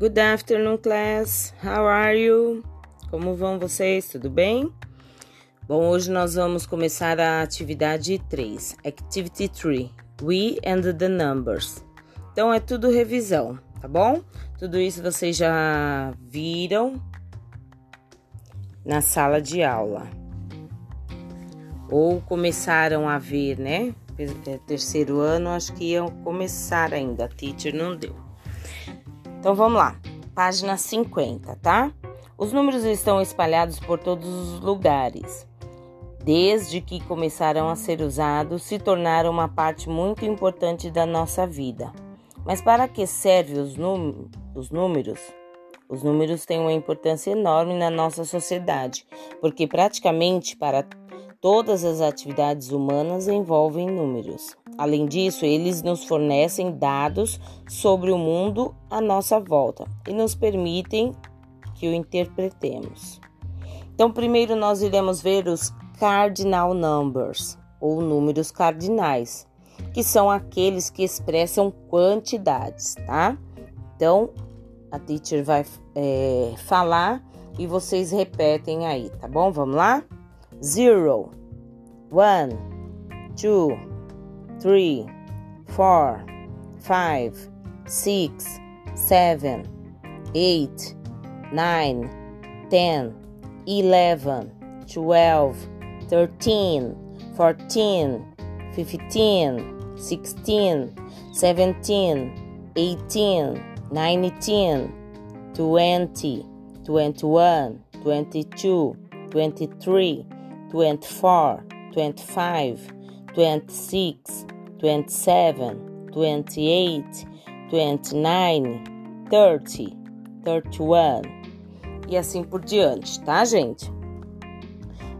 Good afternoon, class. How are you? Como vão vocês? Tudo bem? Bom, hoje nós vamos começar a atividade 3, Activity 3, We and the Numbers. Então é tudo revisão, tá bom? Tudo isso vocês já viram na sala de aula. Ou começaram a ver, né? Terceiro ano, acho que iam começar ainda, a teacher não deu. Então vamos lá, página 50, tá? Os números estão espalhados por todos os lugares. Desde que começaram a ser usados, se tornaram uma parte muito importante da nossa vida. Mas para que servem os, os números? Os números têm uma importância enorme na nossa sociedade, porque praticamente para todas as atividades humanas envolvem números. Além disso, eles nos fornecem dados sobre o mundo à nossa volta e nos permitem que o interpretemos. Então, primeiro nós iremos ver os cardinal numbers, ou números cardinais, que são aqueles que expressam quantidades, tá? Então, a teacher vai é, falar e vocês repetem aí, tá bom? Vamos lá? Zero, one, two, three, four, five, six, seven, eight, nine, ten, eleven, twelve, thirteen, fourteen, fifteen, sixteen, seventeen, eighteen, nineteen, twenty, twenty-one, twenty-two, twenty-three, twenty-four, twenty-five. 26, 27, 28, 29, 30, 31 e assim por diante, tá, gente?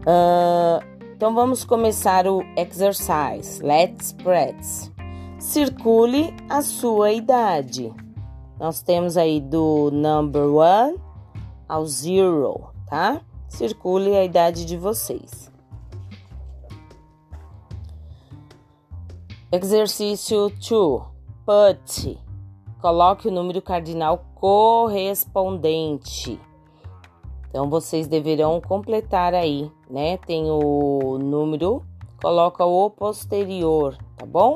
Uh, então vamos começar o exercise. Let's press. Circule a sua idade. Nós temos aí do number one ao zero, tá? Circule a idade de vocês. Exercício 2. Put. Coloque o número cardinal correspondente. Então vocês deverão completar aí, né? Tem o número, coloca o posterior, tá bom?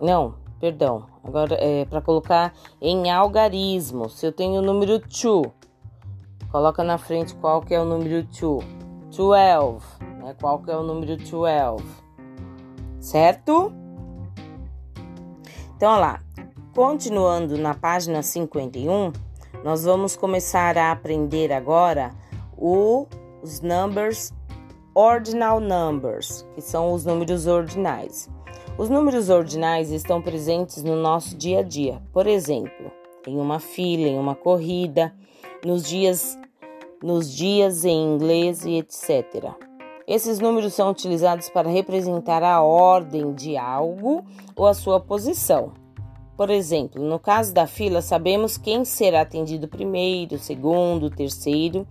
Não, perdão. Agora é para colocar em algarismo. Se eu tenho o número 2, coloca na frente qual que é o número 2. 12, né? Qual que é o número 12? Certo? Então, lá, continuando na página 51, nós vamos começar a aprender agora os numbers ordinal numbers, que são os números ordinais. Os números ordinais estão presentes no nosso dia a dia. Por exemplo, em uma fila, em uma corrida, nos dias nos dias em inglês e etc. Esses números são utilizados para representar a ordem de algo ou a sua posição. Por exemplo, no caso da fila, sabemos quem será atendido primeiro, segundo, terceiro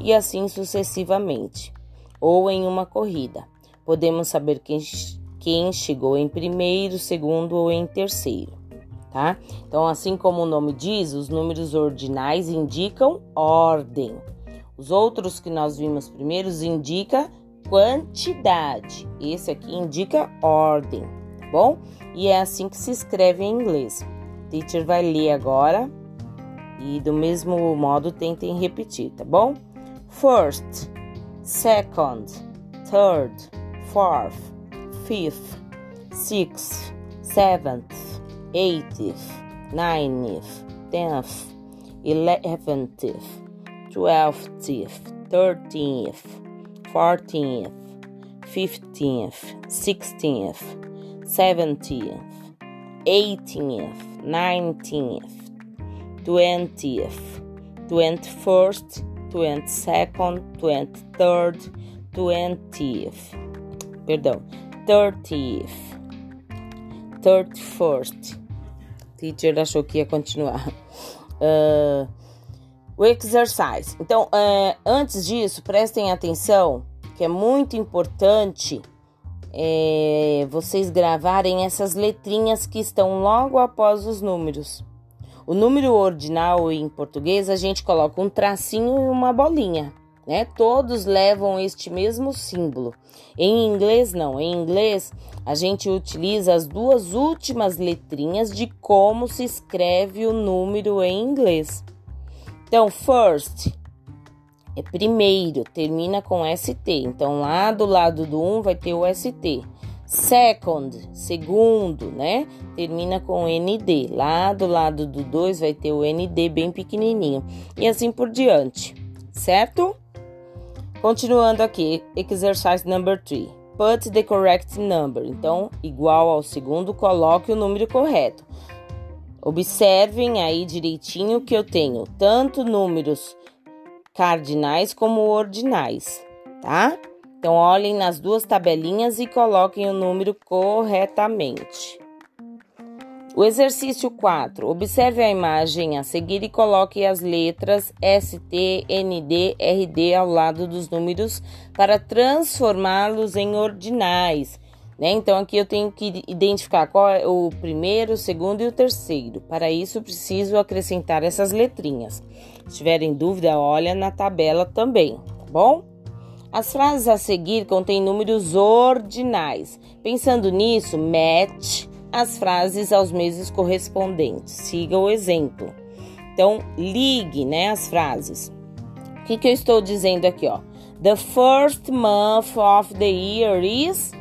e assim sucessivamente. Ou em uma corrida, podemos saber quem, quem chegou em primeiro, segundo ou em terceiro. Tá? Então, assim como o nome diz, os números ordinais indicam ordem. Os outros que nós vimos primeiros indica quantidade. Esse aqui indica ordem, tá bom? E é assim que se escreve em inglês. O teacher vai ler agora e do mesmo modo tentem repetir, tá bom? First, second, third, fourth, fifth, sixth, seventh, eighth, ninth, tenth, eleventh twelfth, thirteenth, fourteenth, fifteenth, sixteenth, seventeenth, eighteenth, nineteenth, twentieth, twenty-first, twenty-second, twenty-third, twentieth, perdão, thirtieth, thirty-first. Teacher achou que ia continuar. Uh, o exercise. Então, é, antes disso, prestem atenção que é muito importante é, vocês gravarem essas letrinhas que estão logo após os números. O número ordinal em português a gente coloca um tracinho e uma bolinha, né? Todos levam este mesmo símbolo. Em inglês, não. Em inglês, a gente utiliza as duas últimas letrinhas de como se escreve o número em inglês. Então, first é primeiro, termina com ST. Então, lá do lado do 1 um vai ter o ST. Second, segundo, né? Termina com ND. Lá do lado do 2 vai ter o ND bem pequenininho. E assim por diante, certo? Continuando aqui, exercise number 3. Put the correct number. Então, igual ao segundo, coloque o número correto. Observem aí direitinho que eu tenho tanto números cardinais como ordinais, tá? Então, olhem nas duas tabelinhas e coloquem o número corretamente. O exercício 4. Observe a imagem a seguir e coloque as letras ST, ND, RD ao lado dos números para transformá-los em ordinais. Né? Então, aqui eu tenho que identificar qual é o primeiro, o segundo e o terceiro. Para isso, preciso acrescentar essas letrinhas. Se tiverem dúvida, olha na tabela também, tá bom? As frases a seguir contêm números ordinais. Pensando nisso, match as frases aos meses correspondentes. Siga o exemplo. Então, ligue né, as frases. O que, que eu estou dizendo aqui? Ó? The first month of the year is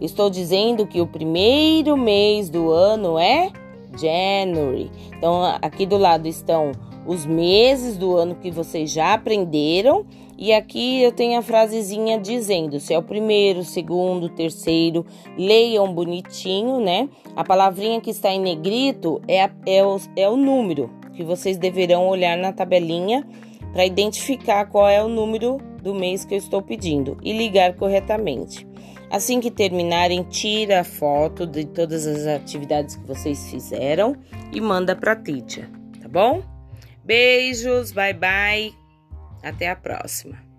Estou dizendo que o primeiro mês do ano é January. Então, aqui do lado estão os meses do ano que vocês já aprenderam. E aqui eu tenho a frasezinha dizendo se é o primeiro, segundo, terceiro. Leiam bonitinho, né? A palavrinha que está em negrito é, a, é, o, é o número que vocês deverão olhar na tabelinha para identificar qual é o número do mês que eu estou pedindo e ligar corretamente. Assim que terminarem, tira a foto de todas as atividades que vocês fizeram e manda para a teacher, tá bom? Beijos, bye bye. Até a próxima.